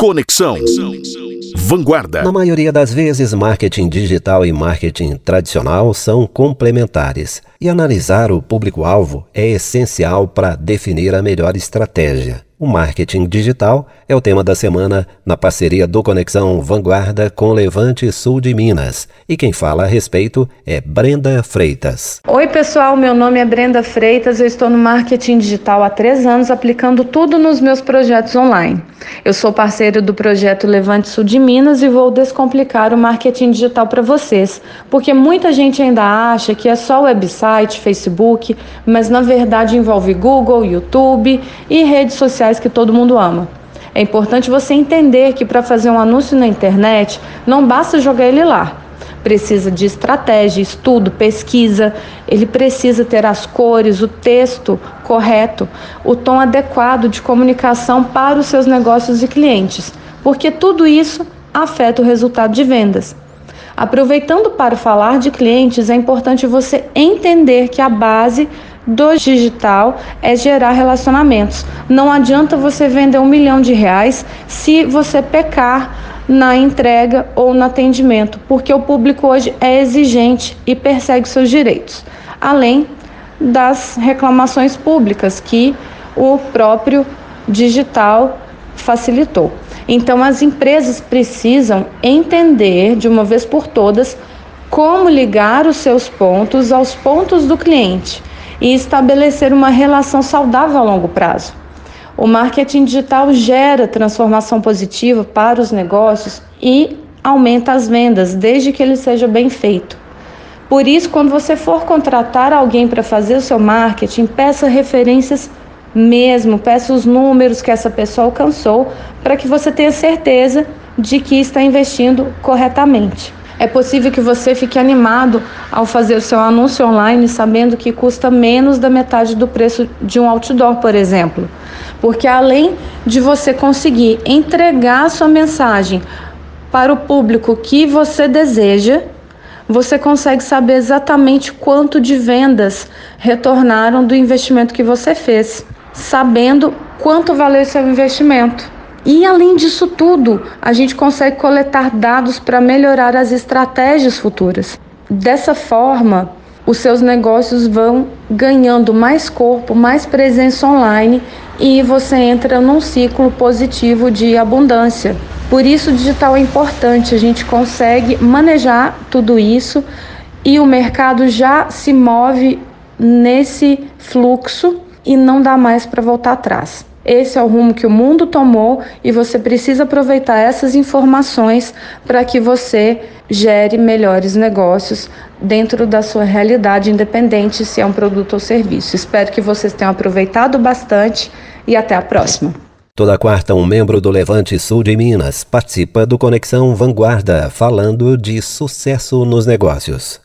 Conexão. Vanguarda. Na maioria das vezes, marketing digital e marketing tradicional são complementares, e analisar o público-alvo é essencial para definir a melhor estratégia. O marketing digital é o tema da semana na parceria do Conexão Vanguarda com Levante Sul de Minas. E quem fala a respeito é Brenda Freitas. Oi, pessoal, meu nome é Brenda Freitas. Eu estou no marketing digital há três anos, aplicando tudo nos meus projetos online. Eu sou parceiro do projeto Levante Sul de Minas e vou descomplicar o marketing digital para vocês, porque muita gente ainda acha que é só website, Facebook, mas na verdade envolve Google, YouTube e redes sociais que todo mundo ama. É importante você entender que para fazer um anúncio na internet não basta jogar ele lá. Precisa de estratégia, estudo, pesquisa. Ele precisa ter as cores, o texto correto, o tom adequado de comunicação para os seus negócios e clientes, porque tudo isso afeta o resultado de vendas. Aproveitando para falar de clientes, é importante você entender que a base do digital é gerar relacionamentos. Não adianta você vender um milhão de reais se você pecar na entrega ou no atendimento, porque o público hoje é exigente e persegue seus direitos, além das reclamações públicas que o próprio digital facilitou. Então, as empresas precisam entender de uma vez por todas como ligar os seus pontos aos pontos do cliente e estabelecer uma relação saudável a longo prazo. O marketing digital gera transformação positiva para os negócios e aumenta as vendas, desde que ele seja bem feito. Por isso, quando você for contratar alguém para fazer o seu marketing, peça referências mesmo, peça os números que essa pessoa alcançou, para que você tenha certeza de que está investindo corretamente. É possível que você fique animado ao fazer o seu anúncio online sabendo que custa menos da metade do preço de um outdoor, por exemplo. Porque além de você conseguir entregar a sua mensagem para o público que você deseja, você consegue saber exatamente quanto de vendas retornaram do investimento que você fez, sabendo quanto valeu seu investimento. E além disso tudo, a gente consegue coletar dados para melhorar as estratégias futuras. Dessa forma, os seus negócios vão ganhando mais corpo, mais presença online e você entra num ciclo positivo de abundância. Por isso, o digital é importante, a gente consegue manejar tudo isso e o mercado já se move nesse fluxo e não dá mais para voltar atrás. Esse é o rumo que o mundo tomou e você precisa aproveitar essas informações para que você gere melhores negócios dentro da sua realidade, independente se é um produto ou serviço. Espero que vocês tenham aproveitado bastante e até a próxima. Toda quarta, um membro do Levante Sul de Minas participa do Conexão Vanguarda, falando de sucesso nos negócios.